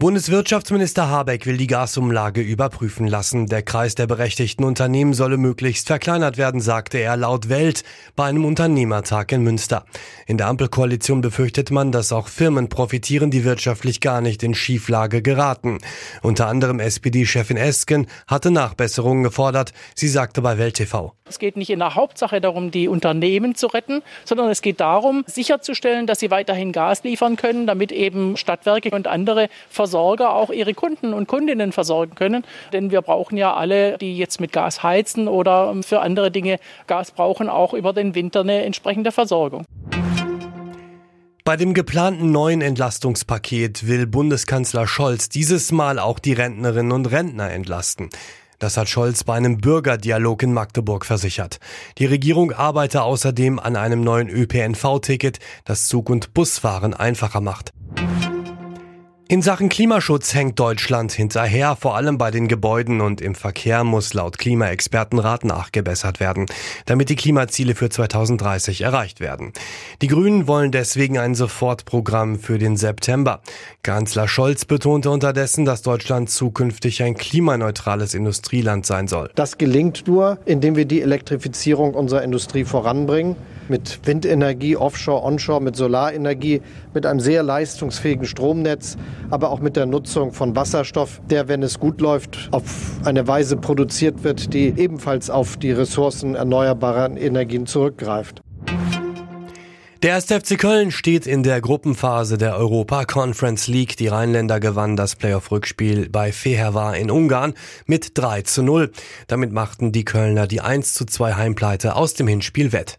Bundeswirtschaftsminister Habeck will die Gasumlage überprüfen lassen. Der Kreis der berechtigten Unternehmen solle möglichst verkleinert werden, sagte er laut Welt bei einem Unternehmertag in Münster. In der Ampelkoalition befürchtet man, dass auch Firmen profitieren, die wirtschaftlich gar nicht in Schieflage geraten. Unter anderem SPD-Chefin Esken hatte Nachbesserungen gefordert. Sie sagte bei Welt TV. Es geht nicht in der Hauptsache darum, die Unternehmen zu retten, sondern es geht darum, sicherzustellen, dass sie weiterhin Gas liefern können, damit eben Stadtwerke und andere Versorger auch ihre Kunden und Kundinnen versorgen können. Denn wir brauchen ja alle, die jetzt mit Gas heizen oder für andere Dinge Gas brauchen, auch über den Winter eine entsprechende Versorgung. Bei dem geplanten neuen Entlastungspaket will Bundeskanzler Scholz dieses Mal auch die Rentnerinnen und Rentner entlasten. Das hat Scholz bei einem Bürgerdialog in Magdeburg versichert. Die Regierung arbeite außerdem an einem neuen ÖPNV-Ticket, das Zug- und Busfahren einfacher macht. In Sachen Klimaschutz hängt Deutschland hinterher. Vor allem bei den Gebäuden und im Verkehr muss laut Klimaexpertenrat nachgebessert werden, damit die Klimaziele für 2030 erreicht werden. Die Grünen wollen deswegen ein Sofortprogramm für den September. Kanzler Scholz betonte unterdessen, dass Deutschland zukünftig ein klimaneutrales Industrieland sein soll. Das gelingt nur, indem wir die Elektrifizierung unserer Industrie voranbringen mit Windenergie, Offshore, Onshore, mit Solarenergie, mit einem sehr leistungsfähigen Stromnetz, aber auch mit der Nutzung von Wasserstoff, der, wenn es gut läuft, auf eine Weise produziert wird, die ebenfalls auf die Ressourcen erneuerbarer Energien zurückgreift. Der 1. FC Köln steht in der Gruppenphase der Europa Conference League. Die Rheinländer gewannen das Playoff-Rückspiel bei Fehervar in Ungarn mit 3 zu 0. Damit machten die Kölner die 1 zu 2 Heimpleite aus dem Hinspiel wett.